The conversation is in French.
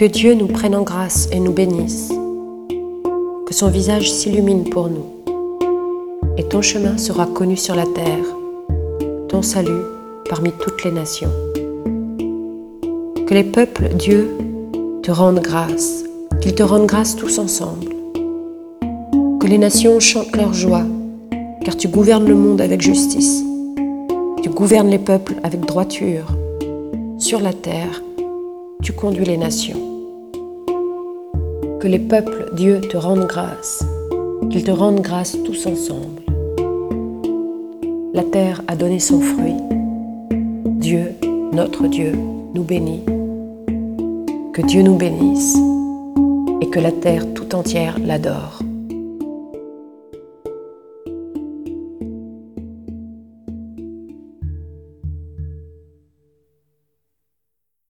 Que Dieu nous prenne en grâce et nous bénisse. Que son visage s'illumine pour nous. Et ton chemin sera connu sur la terre, ton salut parmi toutes les nations. Que les peuples, Dieu, te rendent grâce, qu'ils te rendent grâce tous ensemble. Que les nations chantent leur joie, car tu gouvernes le monde avec justice. Tu gouvernes les peuples avec droiture. Sur la terre, tu conduis les nations. Que les peuples, Dieu, te rendent grâce, qu'ils te rendent grâce tous ensemble. La terre a donné son fruit. Dieu, notre Dieu, nous bénit. Que Dieu nous bénisse et que la terre tout entière l'adore.